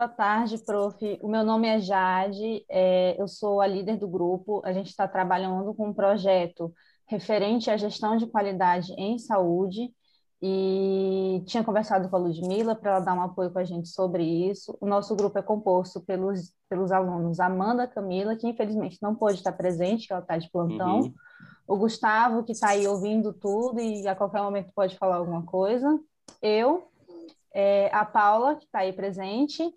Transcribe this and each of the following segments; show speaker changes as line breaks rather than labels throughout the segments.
Boa tarde, prof. O meu nome é Jade, é, eu sou a líder do grupo. A gente está trabalhando com um projeto referente à gestão de qualidade em saúde e tinha conversado com a Ludmila para ela dar um apoio com a gente sobre isso. O nosso grupo é composto pelos, pelos alunos Amanda Camila, que infelizmente não pôde estar presente, que ela está de plantão, uhum. o Gustavo, que está aí ouvindo tudo e a qualquer momento pode falar alguma coisa, eu, é, a Paula, que está aí presente,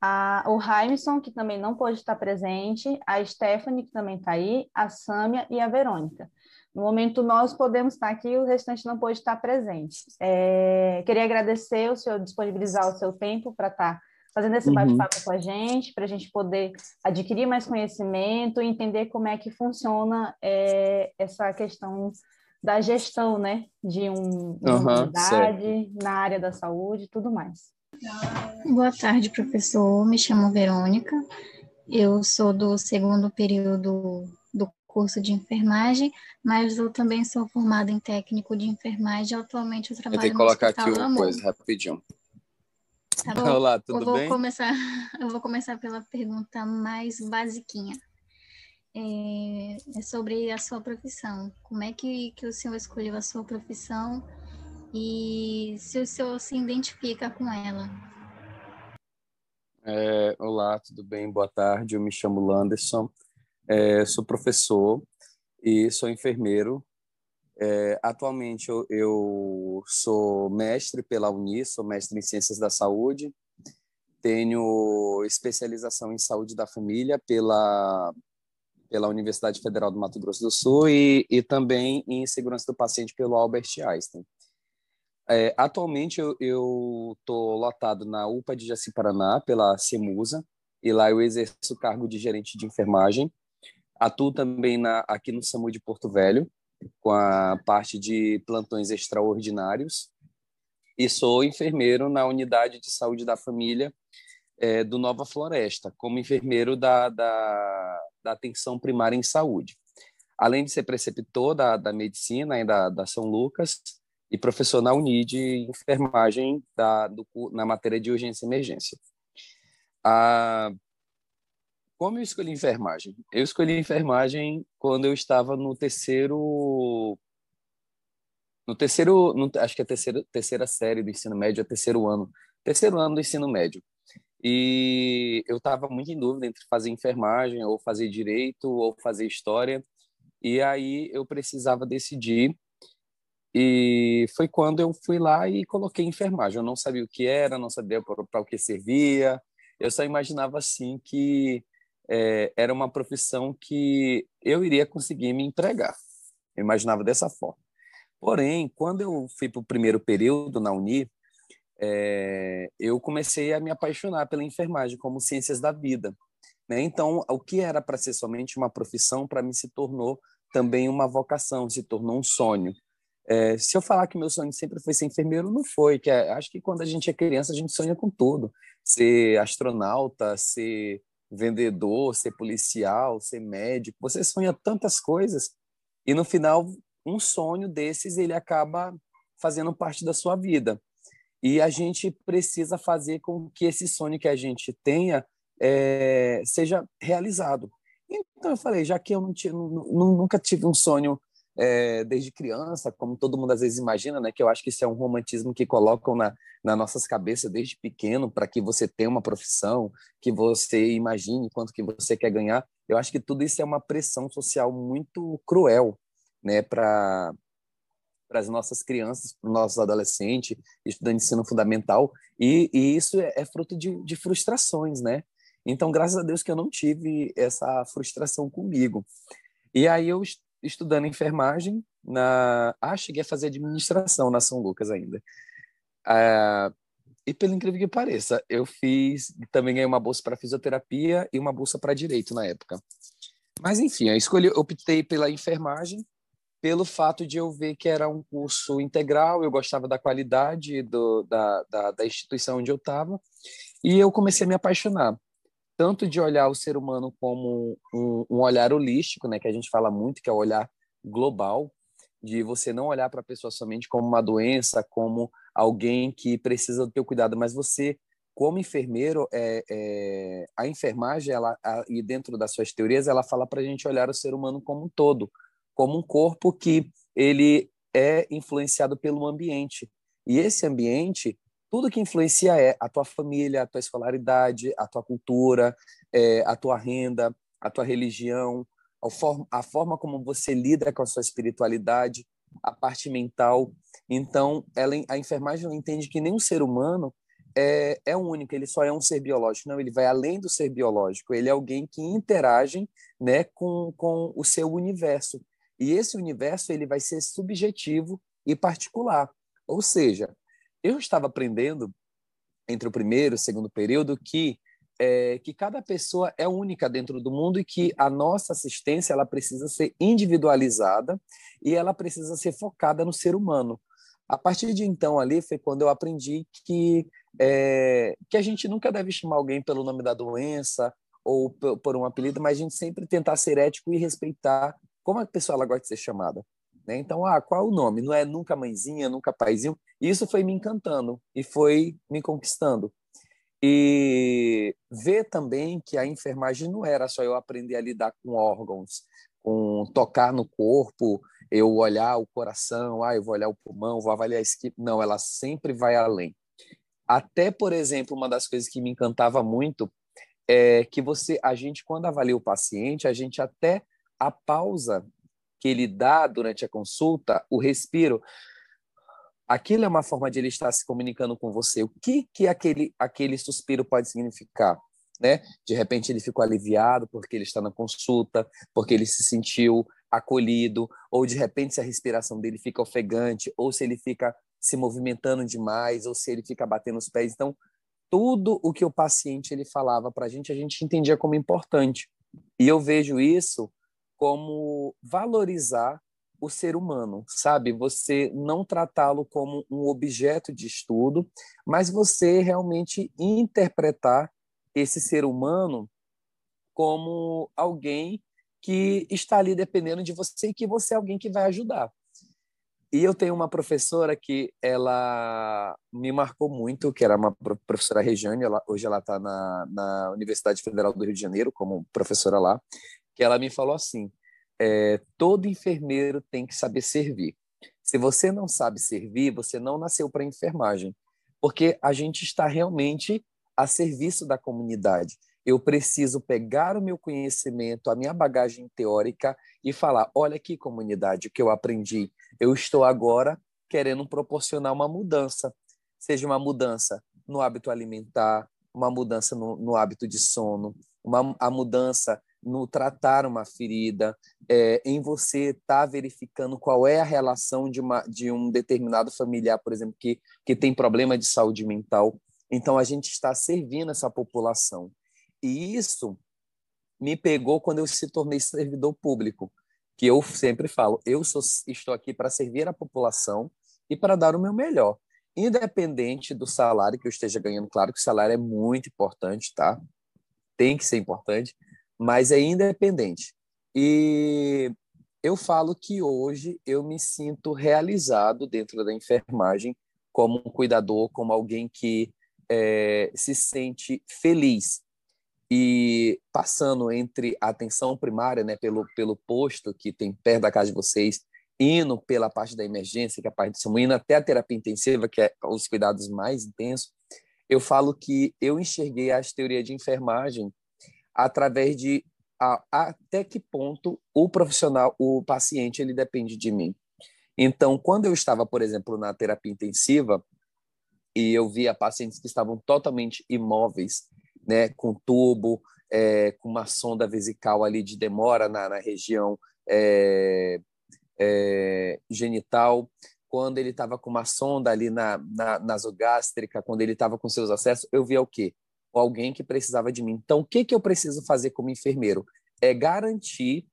a, o Raimson, que também não pôde estar presente, a Stephanie, que também está aí, a Sâmia e a Verônica. No momento, nós podemos estar aqui, o restante não pode estar presente. É, queria agradecer o senhor disponibilizar o seu tempo para estar fazendo esse uhum. bate-papo com a gente, para a gente poder adquirir mais conhecimento e entender como é que funciona é, essa questão da gestão né, de, um, de uma unidade na área da saúde e tudo mais.
Boa tarde, professor. Me chamo Verônica. Eu sou do segundo período do curso de enfermagem, mas eu também sou formada em técnico de enfermagem. Atualmente eu trabalho eu tenho
que colocar aqui uma coisa rapidinho.
Tá bom? Olá, tudo eu vou bem? Começar, eu vou começar pela pergunta mais basiquinha. É, é sobre a sua profissão. Como é que, que o senhor escolheu a sua profissão e se o senhor se identifica com ela.
É, olá, tudo bem? Boa tarde. Eu me chamo Landerson, é, sou professor e sou enfermeiro. É, atualmente eu, eu, sou mestre pela Uni, sou mestre em Ciências da Saúde, tenho especialização em Saúde da Família pela, pela Universidade Federal do Mato Grosso do Sul e, e também em Segurança do Paciente pelo Albert Einstein. É, atualmente eu estou lotado na UPA de Jaci Paraná pela CEMUSA e lá eu exerço o cargo de gerente de enfermagem. Atuo também na, aqui no SAMU de Porto Velho com a parte de plantões extraordinários e sou enfermeiro na unidade de saúde da família é, do Nova Floresta, como enfermeiro da, da, da, atenção primária em saúde. Além de ser preceptor da, da medicina e da, da São Lucas, e professor na Unid em enfermagem da, do, na matéria de urgência e emergência. Ah, como eu escolhi enfermagem? Eu escolhi enfermagem quando eu estava no terceiro no terceiro, no, acho que é a terceira, terceira série do ensino médio, é terceiro ano, terceiro ano do ensino médio. E eu estava muito em dúvida entre fazer enfermagem ou fazer direito ou fazer história. E aí eu precisava decidir e foi quando eu fui lá e coloquei enfermagem. Eu não sabia o que era, não sabia para o que servia. Eu só imaginava assim que é, era uma profissão que eu iria conseguir me empregar. Eu imaginava dessa forma. Porém, quando eu fui para o primeiro período na Uni, é, eu comecei a me apaixonar pela enfermagem como ciências da vida. Né? Então, o que era para ser somente uma profissão, para mim se tornou também uma vocação, se tornou um sonho. É, se eu falar que meu sonho sempre foi ser enfermeiro, não foi. Que é, acho que quando a gente é criança, a gente sonha com tudo. Ser astronauta, ser vendedor, ser policial, ser médico. Você sonha tantas coisas e no final um sonho desses ele acaba fazendo parte da sua vida. E a gente precisa fazer com que esse sonho que a gente tenha é, seja realizado. Então eu falei, já que eu não tinha, nunca tive um sonho é, desde criança, como todo mundo às vezes imagina, né? Que eu acho que isso é um romantismo que colocam na, nas nossas cabeças desde pequeno para que você tenha uma profissão, que você imagine quanto que você quer ganhar. Eu acho que tudo isso é uma pressão social muito cruel, né? Para para as nossas crianças, para os nossos adolescentes, estudantes de ensino fundamental, e, e isso é, é fruto de, de frustrações, né? Então, graças a Deus que eu não tive essa frustração comigo. E aí eu estudando enfermagem na ah cheguei a fazer administração na São Lucas ainda. Ah, e pelo incrível que pareça eu fiz também ganhei uma bolsa para fisioterapia e uma bolsa para direito na época. Mas enfim eu escolhi optei pela enfermagem pelo fato de eu ver que era um curso integral eu gostava da qualidade do, da, da, da instituição onde eu estava e eu comecei a me apaixonar tanto de olhar o ser humano como um, um olhar holístico, né, que a gente fala muito, que é o olhar global, de você não olhar para a pessoa somente como uma doença, como alguém que precisa do teu cuidado, mas você como enfermeiro, é, é, a enfermagem, ela, a, e dentro das suas teorias, ela fala para a gente olhar o ser humano como um todo, como um corpo que ele é influenciado pelo ambiente. E esse ambiente, tudo que influencia é a tua família, a tua escolaridade, a tua cultura, é, a tua renda, a tua religião, a forma, a forma como você lida com a sua espiritualidade, a parte mental. Então, ela, a enfermagem entende que nenhum ser humano é, é único, ele só é um ser biológico. Não, ele vai além do ser biológico. Ele é alguém que interage né, com, com o seu universo. E esse universo ele vai ser subjetivo e particular. Ou seja, eu estava aprendendo entre o primeiro e o segundo período que é, que cada pessoa é única dentro do mundo e que a nossa assistência ela precisa ser individualizada e ela precisa ser focada no ser humano. A partir de então ali foi quando eu aprendi que é, que a gente nunca deve chamar alguém pelo nome da doença ou por um apelido, mas a gente sempre tentar ser ético e respeitar como a pessoa ela gosta de ser chamada. Né? Então, ah, qual é o nome? Não é nunca mãezinha, nunca paizinho. Isso foi me encantando e foi me conquistando. E ver também que a enfermagem não era só eu aprender a lidar com órgãos, com tocar no corpo, eu olhar o coração, ah, eu vou olhar o pulmão, vou avaliar a esquiva. Não, ela sempre vai além. Até, por exemplo, uma das coisas que me encantava muito é que você, a gente, quando avalia o paciente, a gente até a pausa que ele dá durante a consulta, o respiro, aquilo é uma forma de ele estar se comunicando com você. O que que aquele aquele suspiro pode significar? Né? De repente ele ficou aliviado porque ele está na consulta, porque ele se sentiu acolhido, ou de repente se a respiração dele fica ofegante, ou se ele fica se movimentando demais, ou se ele fica batendo os pés. Então, tudo o que o paciente ele falava para a gente, a gente entendia como importante. E eu vejo isso como valorizar o ser humano, sabe? Você não tratá-lo como um objeto de estudo, mas você realmente interpretar esse ser humano como alguém que está ali dependendo de você e que você é alguém que vai ajudar. E eu tenho uma professora que ela me marcou muito, que era uma professora Regiane, ela, hoje ela está na, na Universidade Federal do Rio de Janeiro como professora lá, que ela me falou assim, é, todo enfermeiro tem que saber servir. Se você não sabe servir, você não nasceu para enfermagem, porque a gente está realmente a serviço da comunidade. Eu preciso pegar o meu conhecimento, a minha bagagem teórica e falar: olha aqui, comunidade, o que eu aprendi. Eu estou agora querendo proporcionar uma mudança, seja uma mudança no hábito alimentar, uma mudança no, no hábito de sono, uma, a mudança no tratar uma ferida, é, em você estar tá verificando qual é a relação de, uma, de um determinado familiar, por exemplo, que, que tem problema de saúde mental. Então, a gente está servindo essa população. E isso me pegou quando eu se tornei servidor público, que eu sempre falo, eu sou, estou aqui para servir a população e para dar o meu melhor, independente do salário que eu esteja ganhando. Claro que o salário é muito importante, tá? Tem que ser importante, mas é independente. E eu falo que hoje eu me sinto realizado dentro da enfermagem como um cuidador, como alguém que é, se sente feliz e passando entre a atenção primária, né, pelo, pelo posto que tem perto da casa de vocês, indo pela parte da emergência, que é a parte de SAMU, indo até a terapia intensiva, que é os cuidados mais intensos, eu falo que eu enxerguei a teoria de enfermagem através de a, até que ponto o profissional, o paciente, ele depende de mim. Então, quando eu estava, por exemplo, na terapia intensiva, e eu via pacientes que estavam totalmente imóveis, né, com tubo, é, com uma sonda vesical ali de demora na, na região é, é, genital, quando ele estava com uma sonda ali na, na nasogástrica, quando ele estava com seus acessos, eu via o quê? Alguém que precisava de mim. Então, o que, que eu preciso fazer como enfermeiro? É garantir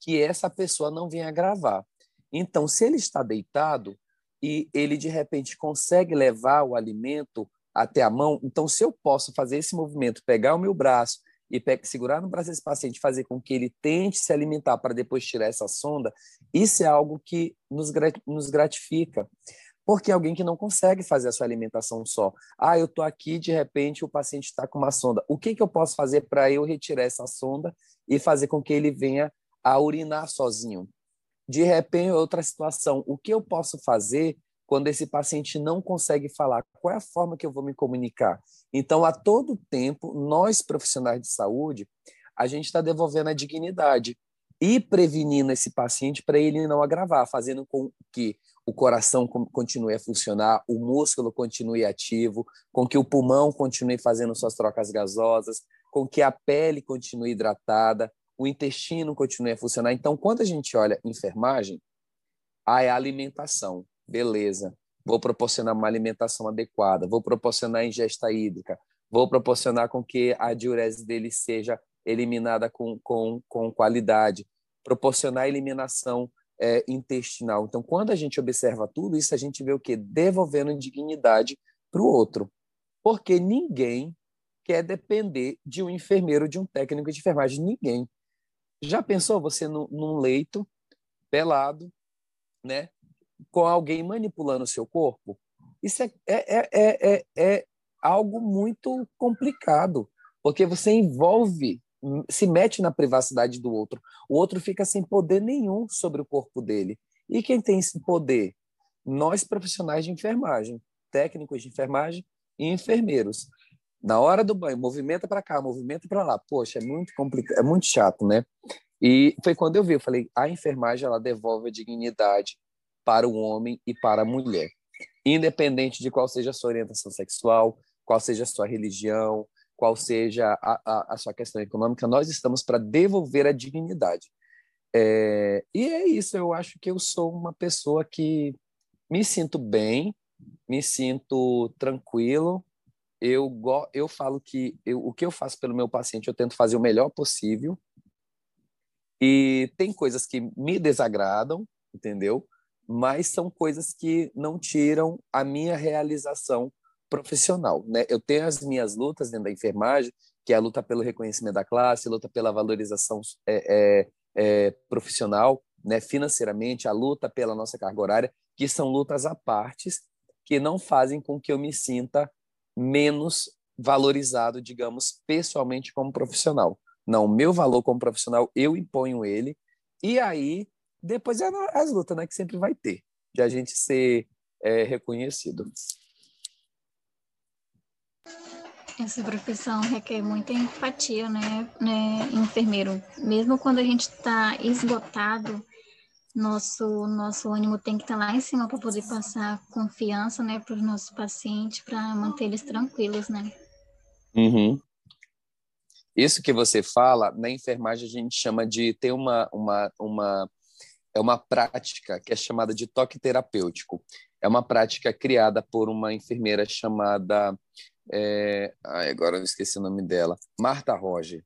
que essa pessoa não venha gravar. Então, se ele está deitado e ele de repente consegue levar o alimento até a mão. Então, se eu posso fazer esse movimento, pegar o meu braço e segurar no braço desse paciente, fazer com que ele tente se alimentar para depois tirar essa sonda, isso é algo que nos gratifica. Porque é alguém que não consegue fazer a sua alimentação só. Ah, eu estou aqui, de repente o paciente está com uma sonda. O que, que eu posso fazer para eu retirar essa sonda e fazer com que ele venha a urinar sozinho? De repente, outra situação, o que eu posso fazer quando esse paciente não consegue falar? Qual é a forma que eu vou me comunicar? Então, a todo tempo, nós profissionais de saúde, a gente está devolvendo a dignidade e prevenindo esse paciente para ele não agravar, fazendo com que o coração continue a funcionar, o músculo continue ativo, com que o pulmão continue fazendo suas trocas gasosas, com que a pele continue hidratada, o intestino continue a funcionar. Então, quando a gente olha enfermagem, ah, é alimentação, beleza. Vou proporcionar uma alimentação adequada, vou proporcionar ingesta hídrica, vou proporcionar com que a diurese dele seja eliminada com, com, com qualidade, proporcionar eliminação é, intestinal. Então, quando a gente observa tudo isso, a gente vê o que? Devolvendo dignidade para o outro. Porque ninguém quer depender de um enfermeiro, de um técnico de enfermagem. Ninguém. Já pensou você no, num leito, pelado, né? com alguém manipulando o seu corpo? Isso é, é, é, é, é algo muito complicado, porque você envolve se mete na privacidade do outro. O outro fica sem poder nenhum sobre o corpo dele. E quem tem esse poder? Nós, profissionais de enfermagem, técnicos de enfermagem e enfermeiros. Na hora do banho, movimenta para cá, movimenta para lá. Poxa, é muito complicado, é muito chato, né? E foi quando eu vi, eu falei, a enfermagem ela devolve a dignidade para o homem e para a mulher, independente de qual seja a sua orientação sexual, qual seja a sua religião, qual seja a, a, a sua questão econômica, nós estamos para devolver a dignidade. É, e é isso, eu acho que eu sou uma pessoa que me sinto bem, me sinto tranquilo. Eu, eu falo que eu, o que eu faço pelo meu paciente, eu tento fazer o melhor possível. E tem coisas que me desagradam, entendeu? Mas são coisas que não tiram a minha realização profissional. Né? Eu tenho as minhas lutas dentro da enfermagem, que é a luta pelo reconhecimento da classe, a luta pela valorização é, é, é, profissional, né? financeiramente, a luta pela nossa carga horária, que são lutas à partes, que não fazem com que eu me sinta menos valorizado, digamos, pessoalmente como profissional. Não, meu valor como profissional, eu imponho ele, e aí, depois é as lutas né, que sempre vai ter, de a gente ser é, reconhecido.
Essa profissão requer muita empatia, né, né enfermeiro? Mesmo quando a gente está esgotado, nosso nosso ânimo tem que estar tá lá em cima para poder passar confiança, né, para os nossos pacientes, para manter eles tranquilos, né?
Uhum. Isso que você fala, na enfermagem a gente chama de ter uma, uma, uma é uma prática que é chamada de toque terapêutico. É uma prática criada por uma enfermeira chamada é, ai, agora eu esqueci o nome dela, Marta Roger.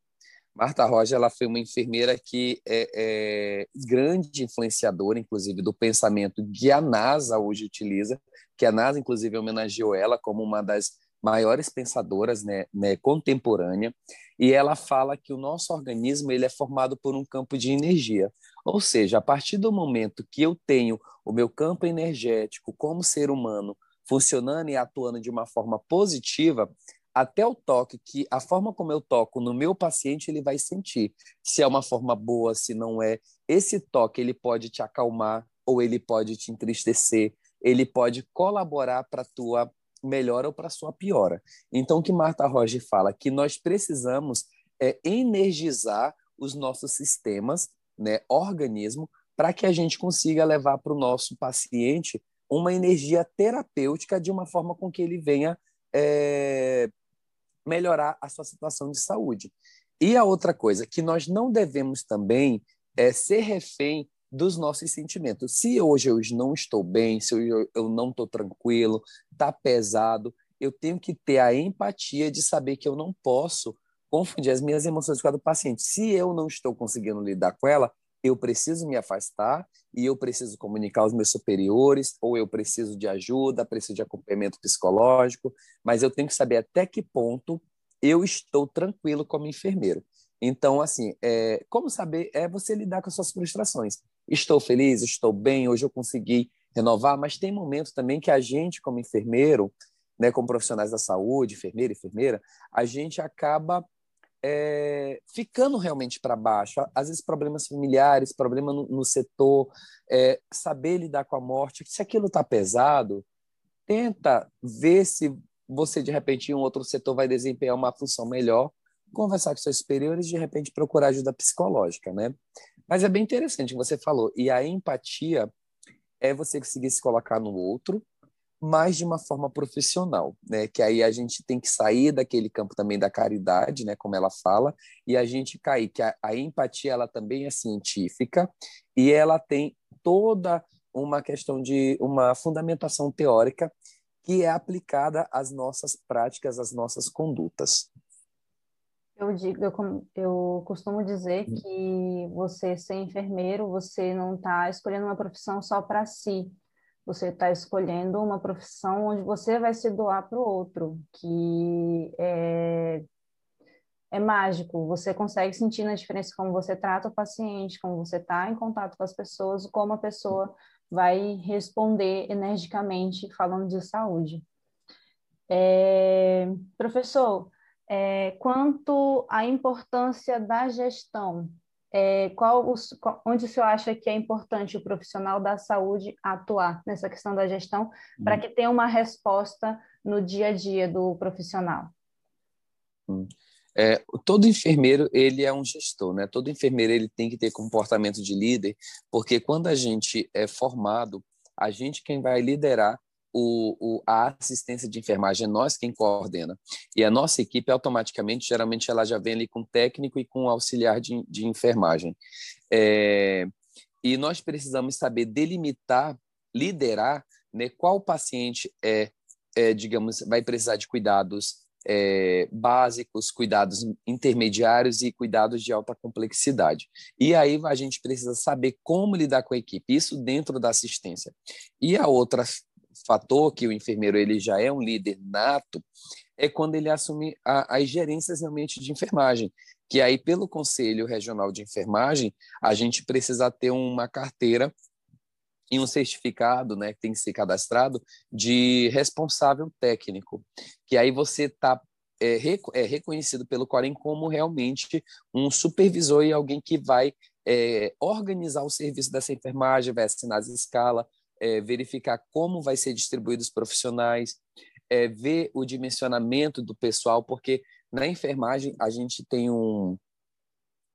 Marta Roger ela foi uma enfermeira que é, é, grande influenciadora, inclusive, do pensamento que a NASA hoje utiliza, que a NASA, inclusive, homenageou ela como uma das maiores pensadoras né, né, contemporânea, e ela fala que o nosso organismo ele é formado por um campo de energia. Ou seja, a partir do momento que eu tenho o meu campo energético como ser humano funcionando e atuando de uma forma positiva, até o toque, que a forma como eu toco no meu paciente, ele vai sentir. Se é uma forma boa, se não é. Esse toque, ele pode te acalmar ou ele pode te entristecer, ele pode colaborar para a tua melhora ou para a sua piora. Então, o que Marta Roger fala? Que nós precisamos é, energizar os nossos sistemas, né, organismo, para que a gente consiga levar para o nosso paciente uma energia terapêutica de uma forma com que ele venha é, melhorar a sua situação de saúde. E a outra coisa, que nós não devemos também é ser refém dos nossos sentimentos. Se hoje eu não estou bem, se eu, eu não estou tranquilo, está pesado, eu tenho que ter a empatia de saber que eu não posso confundir as minhas emoções com a do paciente. Se eu não estou conseguindo lidar com ela, eu preciso me afastar e eu preciso comunicar aos meus superiores, ou eu preciso de ajuda, preciso de acompanhamento psicológico, mas eu tenho que saber até que ponto eu estou tranquilo como enfermeiro. Então, assim, é, como saber é você lidar com as suas frustrações. Estou feliz, estou bem, hoje eu consegui renovar, mas tem momentos também que a gente, como enfermeiro, né, como profissionais da saúde, enfermeira, enfermeira, a gente acaba é, ficando realmente para baixo. Às vezes, problemas familiares, problema no, no setor, é, saber lidar com a morte. Se aquilo está pesado, tenta ver se você, de repente, em um outro setor vai desempenhar uma função melhor, conversar com seus superiores, de repente, procurar ajuda psicológica, né? Mas é bem interessante o que você falou. E a empatia é você conseguir se colocar no outro, mas de uma forma profissional, né? Que aí a gente tem que sair daquele campo também da caridade, né? Como ela fala, e a gente cair que a, a empatia ela também é científica e ela tem toda uma questão de uma fundamentação teórica que é aplicada às nossas práticas, às nossas condutas.
Eu digo, eu, eu costumo dizer que você ser enfermeiro, você não está escolhendo uma profissão só para si. Você está escolhendo uma profissão onde você vai se doar para o outro, que é, é mágico. Você consegue sentir na diferença como você trata o paciente, como você está em contato com as pessoas, como a pessoa vai responder energicamente falando de saúde. É, professor, é, quanto à importância da gestão, é, qual os, onde o senhor acha que é importante o profissional da saúde atuar nessa questão da gestão hum. para que tenha uma resposta no dia a dia do profissional?
Hum. É, todo enfermeiro ele é um gestor, né? Todo enfermeiro ele tem que ter comportamento de líder, porque quando a gente é formado, a gente quem vai liderar o, o, a assistência de enfermagem é nós quem coordena. E a nossa equipe, automaticamente, geralmente, ela já vem ali com técnico e com auxiliar de, de enfermagem. É, e nós precisamos saber delimitar, liderar né, qual paciente é, é digamos, vai precisar de cuidados é, básicos, cuidados intermediários e cuidados de alta complexidade. E aí a gente precisa saber como lidar com a equipe, isso dentro da assistência. E a outra fator que o enfermeiro ele já é um líder nato é quando ele assume a, as gerências realmente de enfermagem, que aí pelo Conselho Regional de Enfermagem a gente precisa ter uma carteira e um certificado, né, que tem que ser cadastrado de responsável técnico, que aí você está é, é, reconhecido pelo Corém como realmente um supervisor e alguém que vai é, organizar o serviço dessa enfermagem, vai assinar as escalas, é, verificar como vai ser distribuído os profissionais, é, ver o dimensionamento do pessoal, porque na enfermagem a gente tem um,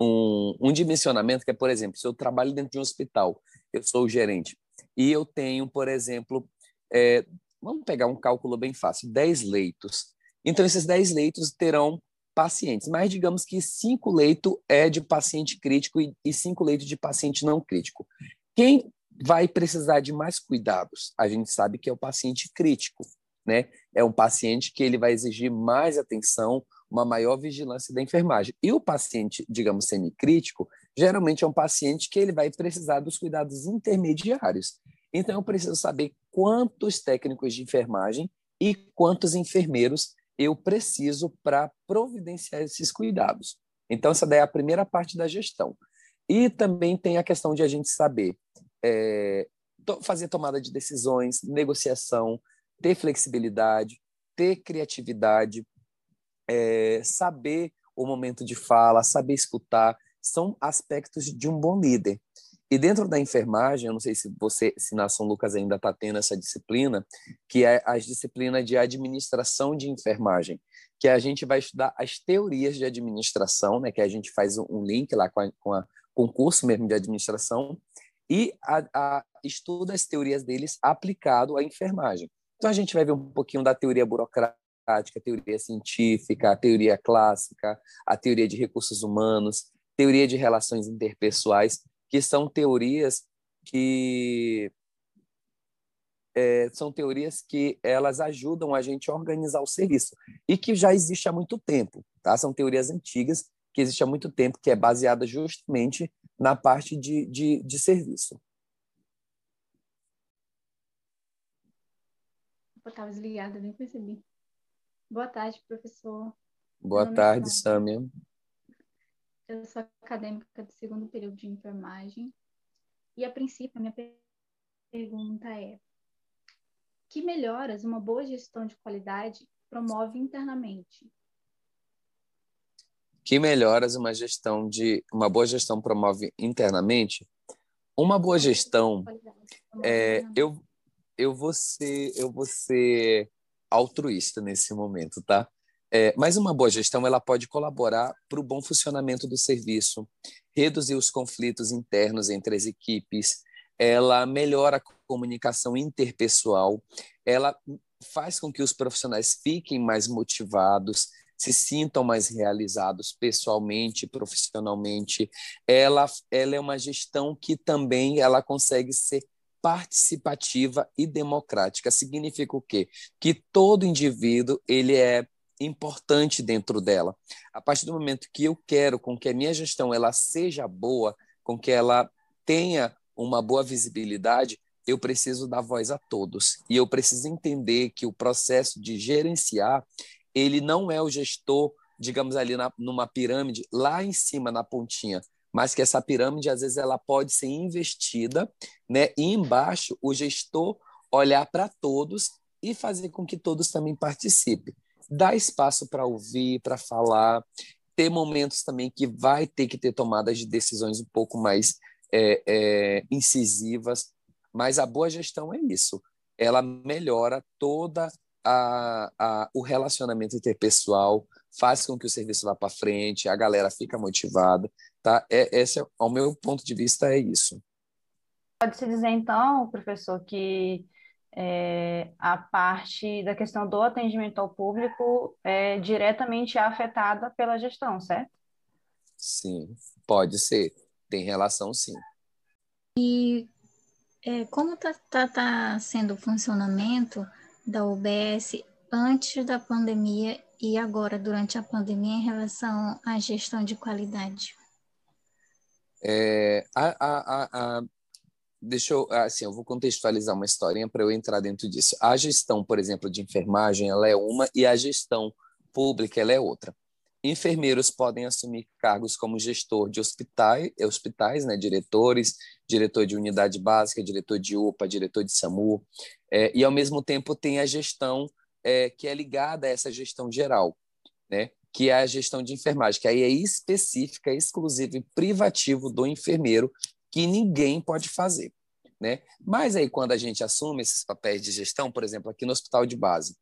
um, um dimensionamento que é, por exemplo, se eu trabalho dentro de um hospital, eu sou o gerente, e eu tenho, por exemplo, é, vamos pegar um cálculo bem fácil, 10 leitos. Então, esses 10 leitos terão pacientes, mas digamos que cinco leitos é de paciente crítico e cinco leitos de paciente não crítico. Quem vai precisar de mais cuidados. A gente sabe que é o paciente crítico, né? É um paciente que ele vai exigir mais atenção, uma maior vigilância da enfermagem. E o paciente, digamos, semicrítico, geralmente é um paciente que ele vai precisar dos cuidados intermediários. Então, eu preciso saber quantos técnicos de enfermagem e quantos enfermeiros eu preciso para providenciar esses cuidados. Então, essa daí é a primeira parte da gestão. E também tem a questão de a gente saber é, fazer tomada de decisões, negociação, ter flexibilidade, ter criatividade, é, saber o momento de fala, saber escutar, são aspectos de um bom líder. E dentro da enfermagem, eu não sei se você, se na São Lucas ainda está tendo essa disciplina, que é as disciplinas de administração de enfermagem, que a gente vai estudar as teorias de administração, né, que a gente faz um link lá com, a, com o curso mesmo de administração, e a, a, estuda as teorias deles aplicado à enfermagem. Então a gente vai ver um pouquinho da teoria burocrática, a teoria científica, a teoria clássica, a teoria de recursos humanos, teoria de relações interpessoais, que são teorias que é, são teorias que elas ajudam a gente a organizar o serviço e que já existe há muito tempo, tá? São teorias antigas que existem há muito tempo, que é baseada justamente na parte de, de, de serviço.
Estava desligada, nem percebi. Boa tarde, professor.
Boa Meu tarde, é Sâmia.
Eu sou acadêmica do segundo período de enfermagem. E, a princípio, a minha pergunta é: que melhoras uma boa gestão de qualidade promove internamente?
Que melhoras uma gestão de uma boa gestão promove internamente? Uma boa gestão é, eu eu vou ser eu vou ser altruísta nesse momento, tá? É, mas uma boa gestão ela pode colaborar para o bom funcionamento do serviço, reduzir os conflitos internos entre as equipes, ela melhora a comunicação interpessoal, ela faz com que os profissionais fiquem mais motivados, se sintam mais realizados pessoalmente, profissionalmente. Ela, ela é uma gestão que também ela consegue ser participativa e democrática. Significa o quê? Que todo indivíduo ele é importante dentro dela. A partir do momento que eu quero com que a minha gestão ela seja boa, com que ela tenha uma boa visibilidade, eu preciso dar voz a todos. E eu preciso entender que o processo de gerenciar, ele não é o gestor, digamos ali na, numa pirâmide, lá em cima, na pontinha, mas que essa pirâmide, às vezes, ela pode ser investida, né? e embaixo, o gestor olhar para todos e fazer com que todos também participem. Dar espaço para ouvir, para falar, ter momentos também que vai ter que ter tomadas de decisões um pouco mais é, é, incisivas, mas a boa gestão é isso. Ela melhora toda a, a, o relacionamento interpessoal, faz com que o serviço vá para frente, a galera fica motivada, tá? É, esse, é, ao meu ponto de vista, é isso.
Pode-se dizer, então, professor, que é, a parte da questão do atendimento ao público é diretamente afetada pela gestão, certo?
Sim, pode ser. Tem relação, sim.
E é, como está tá, tá sendo o funcionamento da UBS antes da pandemia e agora durante a pandemia em relação à gestão de qualidade?
É, a, a, a, deixa eu, assim, eu vou contextualizar uma historinha para eu entrar dentro disso. A gestão, por exemplo, de enfermagem, ela é uma e a gestão pública ela é outra. Enfermeiros podem assumir cargos como gestor de hospitais, hospitais né, diretores, diretor de unidade básica, diretor de UPA, diretor de SAMU, é, e ao mesmo tempo tem a gestão é, que é ligada a essa gestão geral, né, que é a gestão de enfermagem, que aí é específica, exclusiva e privativo do enfermeiro, que ninguém pode fazer. Né? Mas aí, quando a gente assume esses papéis de gestão, por exemplo, aqui no hospital de base,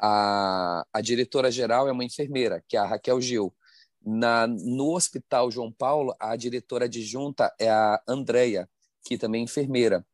a, a diretora-geral é uma enfermeira, que é a Raquel Gil. Na, no Hospital João Paulo, a diretora adjunta é a Andreia, que também é enfermeira.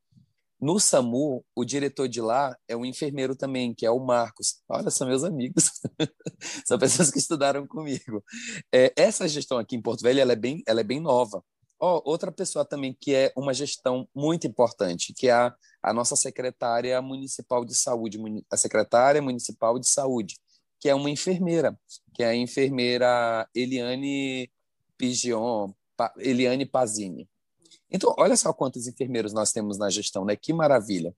No SAMU, o diretor de lá é um enfermeiro também, que é o Marcos. Olha, são meus amigos. são pessoas que estudaram comigo. É, essa gestão aqui em Porto Velho ela é, bem, ela é bem nova. Oh, outra pessoa também que é uma gestão muito importante, que é a, a nossa secretária municipal de saúde, a secretária municipal de saúde, que é uma enfermeira, que é a enfermeira Eliane Pigion, Eliane Pazini. Então, olha só quantos enfermeiros nós temos na gestão, né? Que maravilha.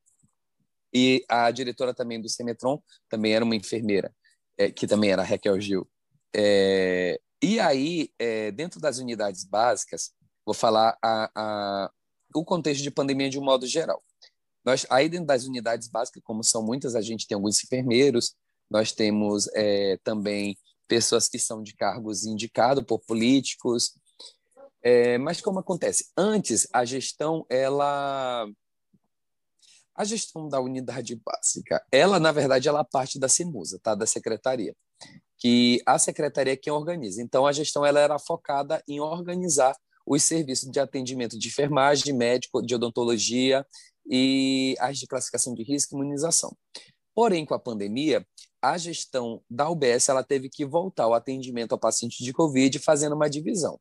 E a diretora também do Semetron também era uma enfermeira, é, que também era Raquel Gil. É, e aí, é, dentro das unidades básicas, Vou falar a, a, o contexto de pandemia de um modo geral. Nós, aí dentro das unidades básicas, como são muitas, a gente tem alguns enfermeiros, nós temos é, também pessoas que são de cargos indicados por políticos. É, mas como acontece? Antes, a gestão, ela... A gestão da unidade básica, ela, na verdade, ela parte da CIMUSA, tá? da secretaria, que a secretaria é quem organiza. Então, a gestão ela era focada em organizar os serviços de atendimento de enfermagem, médico, de odontologia e as de classificação de risco e imunização. Porém, com a pandemia, a gestão da UBS ela teve que voltar ao atendimento ao paciente de Covid, fazendo uma divisão.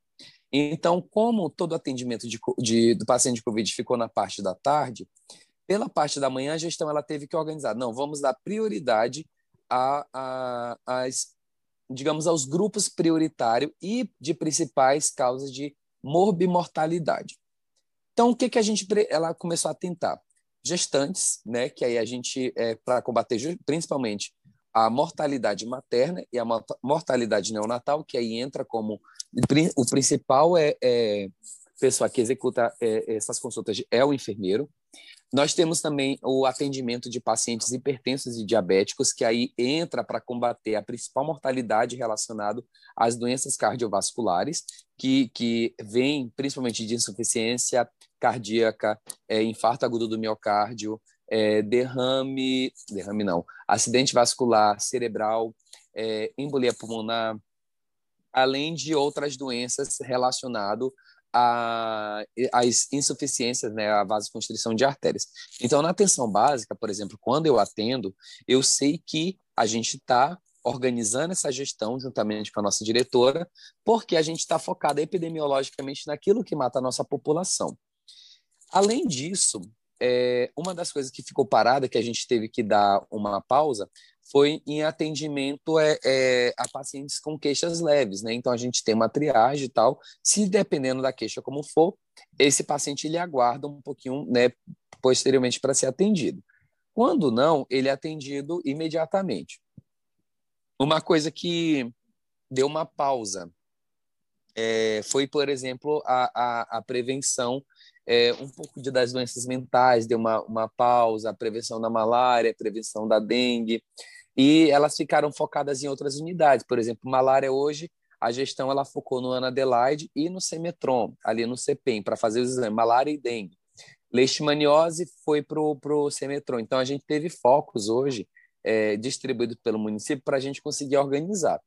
Então, como todo atendimento de, de, do paciente de Covid ficou na parte da tarde, pela parte da manhã, a gestão ela teve que organizar. Não, vamos dar prioridade a, a, as, digamos, aos grupos prioritários e de principais causas de morbimortalidade. Então, o que, que a gente ela começou a tentar? Gestantes, né, que aí a gente, é, para combater principalmente a mortalidade materna e a mortalidade neonatal, que aí entra como o principal é, é pessoa que executa é, essas consultas é o enfermeiro. Nós temos também o atendimento de pacientes hipertensos e diabéticos, que aí entra para combater a principal mortalidade relacionada às doenças cardiovasculares, que, que vem principalmente de insuficiência cardíaca, é, infarto agudo do miocárdio, é, derrame, derrame não, acidente vascular cerebral, é, embolia pulmonar, além de outras doenças relacionadas às insuficiências, né, a vasoconstrição de artérias. Então, na atenção básica, por exemplo, quando eu atendo, eu sei que a gente está organizando essa gestão juntamente com a nossa diretora, porque a gente está focado epidemiologicamente naquilo que mata a nossa população. Além disso, é, uma das coisas que ficou parada, que a gente teve que dar uma pausa, foi em atendimento é, é, a pacientes com queixas leves, né? Então a gente tem uma triagem e tal. Se dependendo da queixa como for, esse paciente ele aguarda um pouquinho, né, posteriormente para ser atendido. Quando não, ele é atendido imediatamente. Uma coisa que deu uma pausa é, foi, por exemplo, a, a, a prevenção é, um pouco de, das doenças mentais, deu uma, uma pausa, a prevenção da malária, a prevenção da dengue, e elas ficaram focadas em outras unidades. Por exemplo, malária hoje, a gestão ela focou no Anadelaide e no Semetron, ali no CPEM, para fazer os exames, malária e dengue. Leishmaniose foi para o Semetron. Então, a gente teve focos hoje é, distribuídos pelo município para a gente conseguir organizar.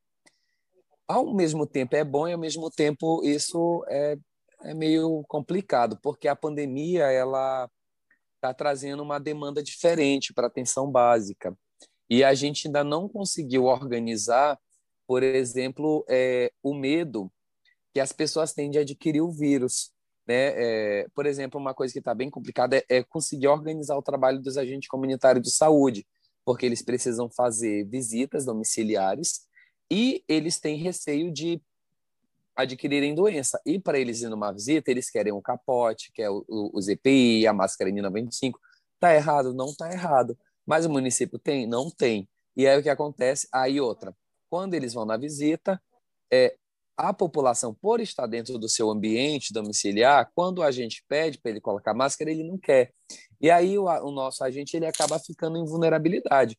Ao mesmo tempo é bom e ao mesmo tempo isso é é meio complicado, porque a pandemia ela está trazendo uma demanda diferente para atenção básica. E a gente ainda não conseguiu organizar, por exemplo, é, o medo que as pessoas têm de adquirir o vírus. Né? É, por exemplo, uma coisa que está bem complicada é, é conseguir organizar o trabalho dos agentes comunitários de saúde, porque eles precisam fazer visitas domiciliares e eles têm receio de adquirirem doença. E para eles ir numa visita, eles querem um capote, que é o, o, o ZPI, a máscara N95. Tá errado? Não tá errado. Mas o município tem? Não tem. E aí o que acontece? Aí outra, quando eles vão na visita, é, a população, por estar dentro do seu ambiente domiciliar, quando a gente pede para ele colocar máscara, ele não quer. E aí o, o nosso agente ele acaba ficando em vulnerabilidade.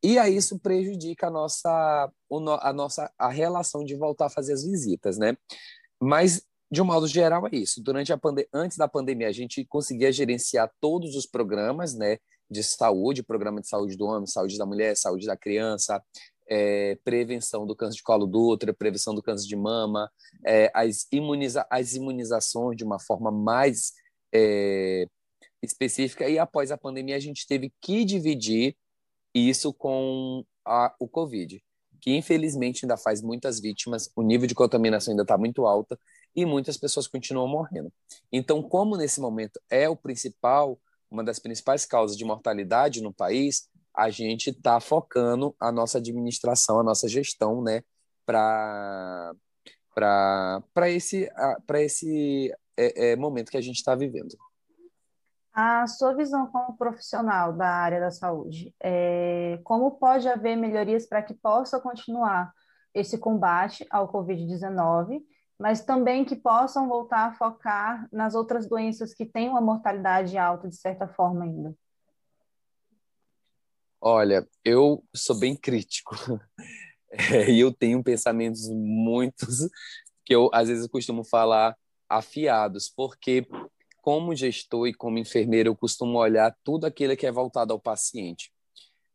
E aí isso prejudica a nossa, a nossa a relação de voltar a fazer as visitas, né? Mas de um modo geral é isso. Durante a pande antes da pandemia a gente conseguia gerenciar todos os programas, né, de saúde, programa de saúde do homem, saúde da mulher, saúde da criança, é, prevenção do câncer de colo do útero, prevenção do câncer de mama, é, as, imuniza as imunizações de uma forma mais é, específica. E após a pandemia a gente teve que dividir isso com a, o Covid, que infelizmente ainda faz muitas vítimas, o nível de contaminação ainda está muito alta e muitas pessoas continuam morrendo. Então, como nesse momento é o principal, uma das principais causas de mortalidade no país, a gente está focando a nossa administração, a nossa gestão, né, para esse para esse é, é, momento que a gente está vivendo.
A sua visão como profissional da área da saúde, é, como pode haver melhorias para que possa continuar esse combate ao Covid-19, mas também que possam voltar a focar nas outras doenças que têm uma mortalidade alta, de certa forma, ainda?
Olha, eu sou bem crítico é, e eu tenho pensamentos muitos que eu às vezes costumo falar afiados, porque como gestor e como enfermeiro, eu costumo olhar tudo aquilo que é voltado ao paciente.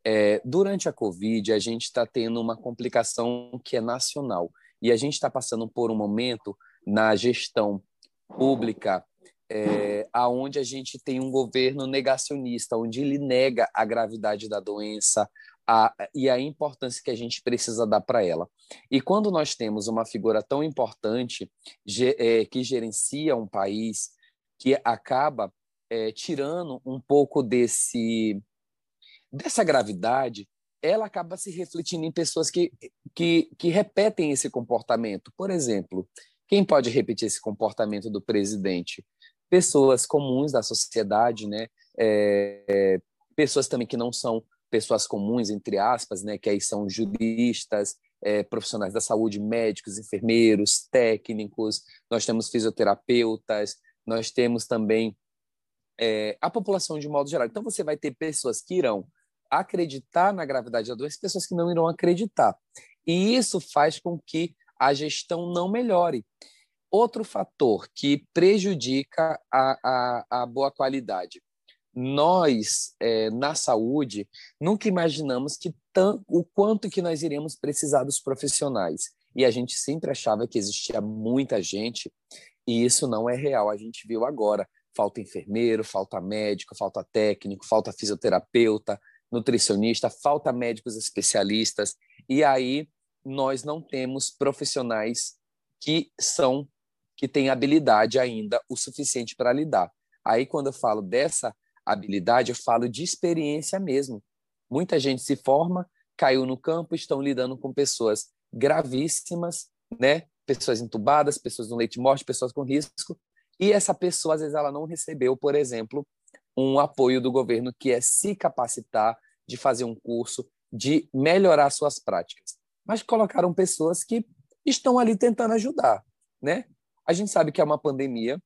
É, durante a Covid, a gente está tendo uma complicação que é nacional. E a gente está passando por um momento na gestão pública é, aonde a gente tem um governo negacionista, onde ele nega a gravidade da doença a, e a importância que a gente precisa dar para ela. E quando nós temos uma figura tão importante ge, é, que gerencia um país, que acaba é, tirando um pouco desse dessa gravidade, ela acaba se refletindo em pessoas que, que, que repetem esse comportamento. Por exemplo, quem pode repetir esse comportamento do presidente? Pessoas comuns da sociedade, né? É, é, pessoas também que não são pessoas comuns, entre aspas, né? Que aí são juristas, é, profissionais da saúde, médicos, enfermeiros, técnicos, nós temos fisioterapeutas, nós temos também é, a população de modo geral. Então, você vai ter pessoas que irão acreditar na gravidade da doença e pessoas que não irão acreditar. E isso faz com que a gestão não melhore. Outro fator que prejudica a, a, a boa qualidade. Nós, é, na saúde, nunca imaginamos que o quanto que nós iremos precisar dos profissionais. E a gente sempre achava que existia muita gente, e isso não é real. A gente viu agora falta enfermeiro, falta médico, falta técnico, falta fisioterapeuta, nutricionista, falta médicos especialistas, e aí nós não temos profissionais que são que têm habilidade ainda o suficiente para lidar. Aí quando eu falo dessa habilidade, eu falo de experiência mesmo. Muita gente se forma, caiu no campo, estão lidando com pessoas gravíssimas, né? Pessoas entubadas, pessoas no leite morte, pessoas com risco, e essa pessoa às vezes ela não recebeu, por exemplo, um apoio do governo que é se capacitar de fazer um curso, de melhorar suas práticas. Mas colocaram pessoas que estão ali tentando ajudar, né? A gente sabe que é uma pandemia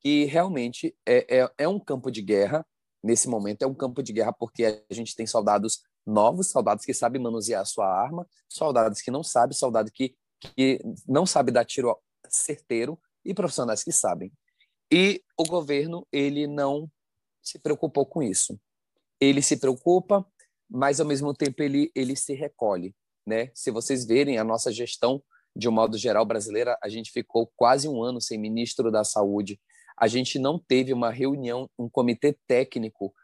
que realmente é, é, é um campo de guerra nesse momento é um campo de guerra porque a gente tem soldados novos, soldados que sabem manusear a sua arma, soldados que não sabem, soldados que, que não sabem dar tiro certeiro e profissionais que sabem. E o governo, ele não se preocupou com isso. Ele se preocupa, mas ao mesmo tempo ele, ele se recolhe. Né? Se vocês verem a nossa gestão, de um modo geral, brasileira, a gente ficou quase um ano sem ministro da Saúde. A gente não teve uma reunião, um comitê técnico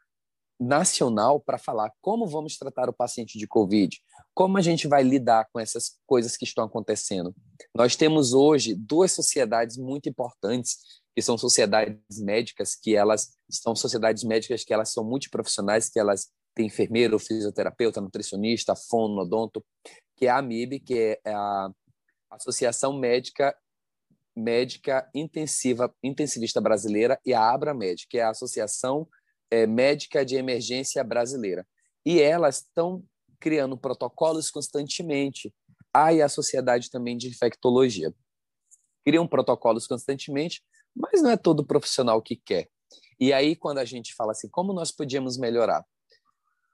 nacional para falar como vamos tratar o paciente de Covid, como a gente vai lidar com essas coisas que estão acontecendo. Nós temos hoje duas sociedades muito importantes, que são sociedades médicas, que elas são sociedades médicas que elas são multiprofissionais, que elas têm enfermeiro, fisioterapeuta, nutricionista, fono, odonto, que é a AMIB, que é a Associação Médica Médica Intensiva Intensivista Brasileira, e a ABRAMED, que é a Associação é, Médica de Emergência Brasileira. E elas estão criando protocolos constantemente. Ah, e a Sociedade também de Infectologia. Criam protocolos constantemente, mas não é todo profissional que quer. E aí, quando a gente fala assim, como nós podíamos melhorar?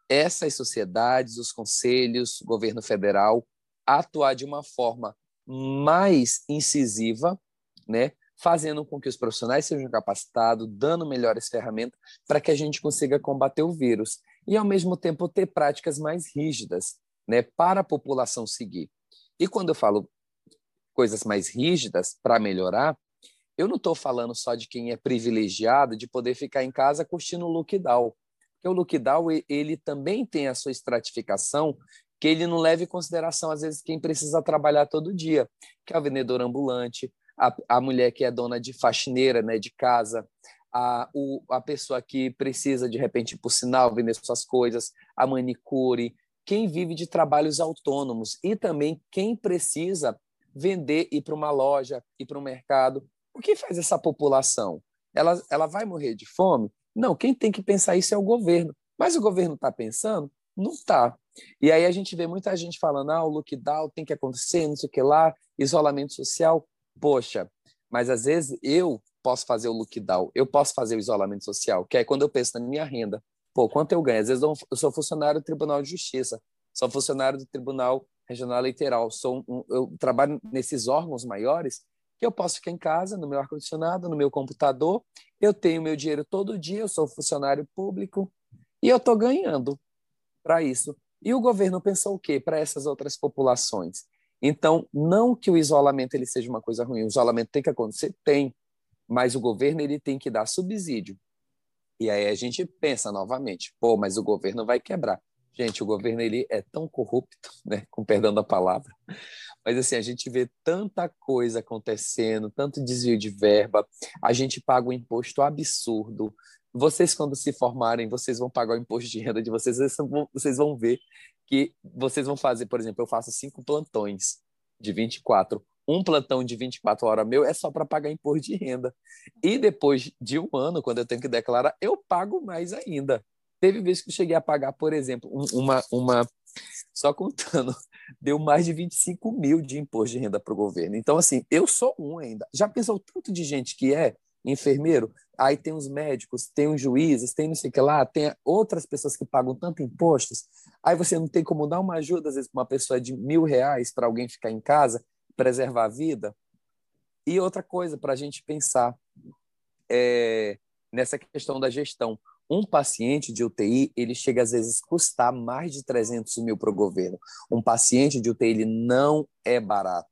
Essas sociedades, os conselhos, governo federal, atuar de uma forma mais incisiva, né? fazendo com que os profissionais sejam capacitados, dando melhores ferramentas para que a gente consiga combater o vírus e, ao mesmo tempo, ter práticas mais rígidas né, para a população seguir. E quando eu falo coisas mais rígidas para melhorar, eu não estou falando só de quem é privilegiado de poder ficar em casa curtindo o lockdown. Porque o lockdown ele também tem a sua estratificação que ele não leva em consideração, às vezes, quem precisa trabalhar todo dia, que é o vendedor ambulante, a, a mulher que é dona de faxineira né, de casa, a, o, a pessoa que precisa, de repente, por sinal, vender suas coisas, a manicure, quem vive de trabalhos autônomos e também quem precisa vender, ir para uma loja, ir para um mercado. O que faz essa população? Ela, ela vai morrer de fome? Não, quem tem que pensar isso é o governo. Mas o governo está pensando? Não está. E aí a gente vê muita gente falando, ah, o lockdown tem que acontecer, não sei o que lá, isolamento social poxa, mas às vezes eu posso fazer o lockdown, eu posso fazer o isolamento social, que é quando eu penso na minha renda. Pô, quanto eu ganho? Às vezes eu sou funcionário do Tribunal de Justiça, sou funcionário do Tribunal Regional Eleitoral, sou um, eu trabalho nesses órgãos maiores que eu posso ficar em casa, no meu ar-condicionado, no meu computador, eu tenho meu dinheiro todo dia, eu sou funcionário público e eu estou ganhando para isso. E o governo pensou o quê para essas outras populações? Então, não que o isolamento ele seja uma coisa ruim, o isolamento tem que acontecer, tem, mas o governo ele tem que dar subsídio. E aí a gente pensa novamente, pô, mas o governo vai quebrar. Gente, o governo ele é tão corrupto, né, com perdão da palavra. Mas assim, a gente vê tanta coisa acontecendo, tanto desvio de verba, a gente paga um imposto absurdo. Vocês quando se formarem, vocês vão pagar o imposto de renda de vocês, vocês vão ver que vocês vão fazer, por exemplo, eu faço cinco plantões de 24. Um plantão de 24 horas meu é só para pagar imposto de renda. E depois de um ano, quando eu tenho que declarar, eu pago mais ainda. Teve vezes que eu cheguei a pagar, por exemplo, uma, uma só contando, deu mais de 25 mil de imposto de renda para o governo. Então, assim, eu sou um ainda. Já pensou tanto de gente que é enfermeiro? aí tem os médicos, tem os juízes, tem não sei o que lá, tem outras pessoas que pagam tanto impostos, aí você não tem como dar uma ajuda, às vezes, para uma pessoa de mil reais para alguém ficar em casa, preservar a vida. E outra coisa para a gente pensar é, nessa questão da gestão. Um paciente de UTI, ele chega às vezes a custar mais de 300 mil para o governo. Um paciente de UTI, ele não é barato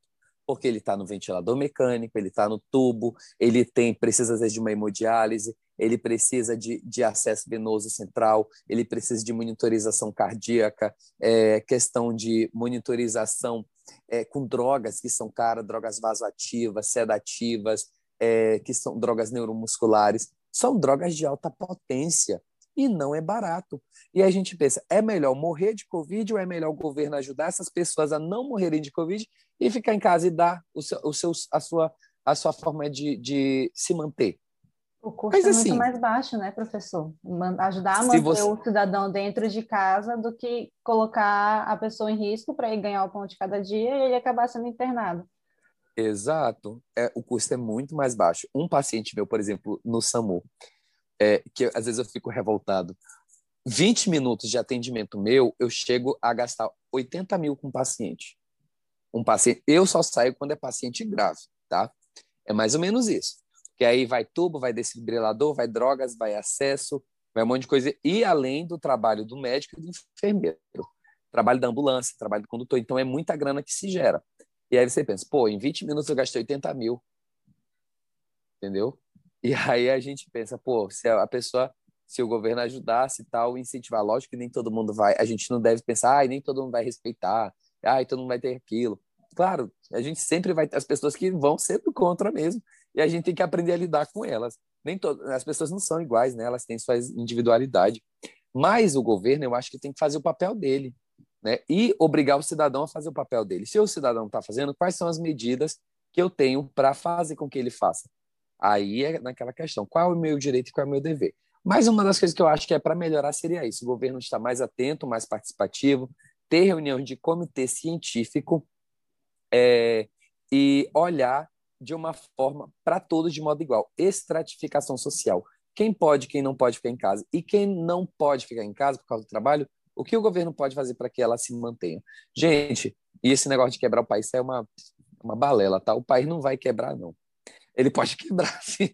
porque ele está no ventilador mecânico, ele está no tubo, ele tem precisa às vezes de uma hemodiálise, ele precisa de, de acesso venoso central, ele precisa de monitorização cardíaca, é, questão de monitorização é, com drogas que são caras, drogas vasoativas, sedativas, é, que são drogas neuromusculares, são drogas de alta potência e não é barato. E a gente pensa, é melhor morrer de Covid ou é melhor o governo ajudar essas pessoas a não morrerem de Covid e ficar em casa e dar o seu, o seu, a, sua, a sua forma de, de se manter?
O custo Mas, é assim, muito mais baixo, né, professor? Ajudar a manter você... o cidadão dentro de casa do que colocar a pessoa em risco para ele ganhar o pão de cada dia e ele acabar sendo internado.
Exato. É, o custo é muito mais baixo. Um paciente meu, por exemplo, no SAMU, é, que às vezes eu fico revoltado. 20 minutos de atendimento meu, eu chego a gastar 80 mil com paciente. Um paciente, eu só saio quando é paciente grave, tá? É mais ou menos isso. Que aí vai tubo, vai desfibrilador, vai drogas, vai acesso, vai um monte de coisa. E além do trabalho do médico e do enfermeiro. Trabalho da ambulância, trabalho do condutor. Então é muita grana que se gera. E aí você pensa, pô, em 20 minutos eu gastei 80 mil. Entendeu? E aí a gente pensa, pô, se a pessoa, se o governo ajudasse e tal, incentivar, lógico que nem todo mundo vai, a gente não deve pensar, ai, nem todo mundo vai respeitar, ai, todo mundo vai ter aquilo. Claro, a gente sempre vai as pessoas que vão sempre contra mesmo, e a gente tem que aprender a lidar com elas. Nem todas, as pessoas não são iguais, né? Elas têm sua individualidade. Mas o governo, eu acho que tem que fazer o papel dele, né? E obrigar o cidadão a fazer o papel dele. Se o cidadão está fazendo, quais são as medidas que eu tenho para fazer com que ele faça? Aí é naquela questão, qual é o meu direito e qual é o meu dever? Mas uma das coisas que eu acho que é para melhorar seria isso: o governo estar mais atento, mais participativo, ter reunião de comitê científico é, e olhar de uma forma para todos de modo igual. Estratificação social. Quem pode, quem não pode ficar em casa. E quem não pode ficar em casa por causa do trabalho, o que o governo pode fazer para que ela se mantenha? Gente, e esse negócio de quebrar o país é uma, uma balela, tá? O país não vai quebrar, não ele pode quebrar, sim.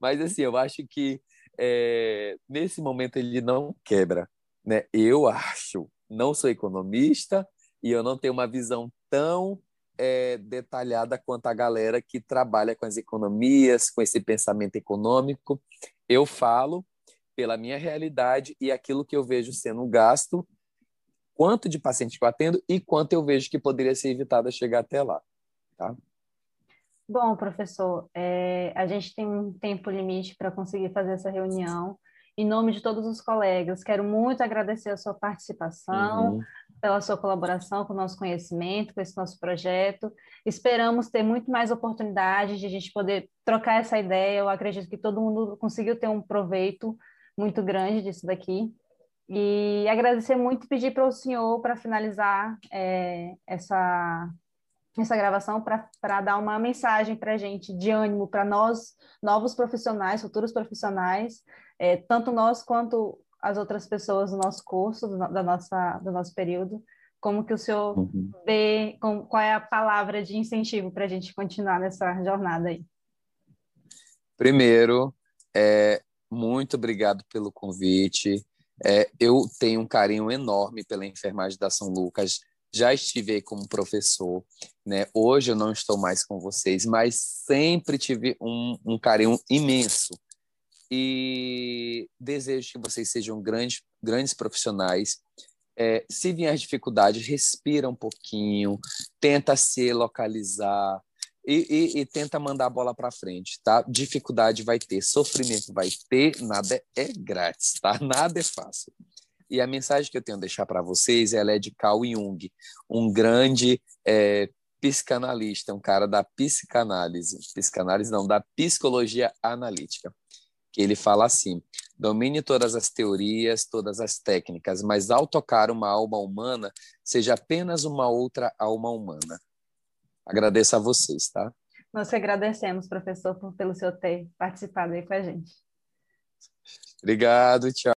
Mas assim, eu acho que é, nesse momento ele não quebra, né? Eu acho, não sou economista e eu não tenho uma visão tão é, detalhada quanto a galera que trabalha com as economias, com esse pensamento econômico. Eu falo pela minha realidade e aquilo que eu vejo sendo gasto, quanto de paciente que eu atendo e quanto eu vejo que poderia ser evitado a chegar até lá, tá?
Bom, professor, é, a gente tem um tempo limite para conseguir fazer essa reunião. Em nome de todos os colegas, quero muito agradecer a sua participação, uhum. pela sua colaboração com o nosso conhecimento, com esse nosso projeto. Esperamos ter muito mais oportunidades de a gente poder trocar essa ideia. Eu acredito que todo mundo conseguiu ter um proveito muito grande disso daqui. E agradecer muito, pedir para o senhor, para finalizar é, essa essa gravação para dar uma mensagem para a gente de ânimo para nós, novos profissionais, futuros profissionais, é, tanto nós quanto as outras pessoas do nosso curso, do, da nossa, do nosso período. Como que o senhor uhum. vê, com, qual é a palavra de incentivo para a gente continuar nessa jornada aí?
Primeiro, é, muito obrigado pelo convite. É, eu tenho um carinho enorme pela enfermagem da São Lucas já estive aí como professor, né? Hoje eu não estou mais com vocês, mas sempre tive um, um carinho imenso e desejo que vocês sejam grandes, grandes profissionais. É, se vier dificuldades, respira um pouquinho, tenta se localizar e, e, e tenta mandar a bola para frente, tá? Dificuldade vai ter, sofrimento vai ter, nada é grátis, tá? Nada é fácil. E a mensagem que eu tenho a deixar para vocês ela é de Carl Jung, um grande é, psicanalista, um cara da psicanálise, psicanálise não, da psicologia analítica, que ele fala assim: domine todas as teorias, todas as técnicas, mas ao tocar uma alma humana, seja apenas uma outra alma humana. Agradeço a vocês, tá?
Nós que agradecemos, professor, pelo seu ter participado aí com a gente.
Obrigado, tchau.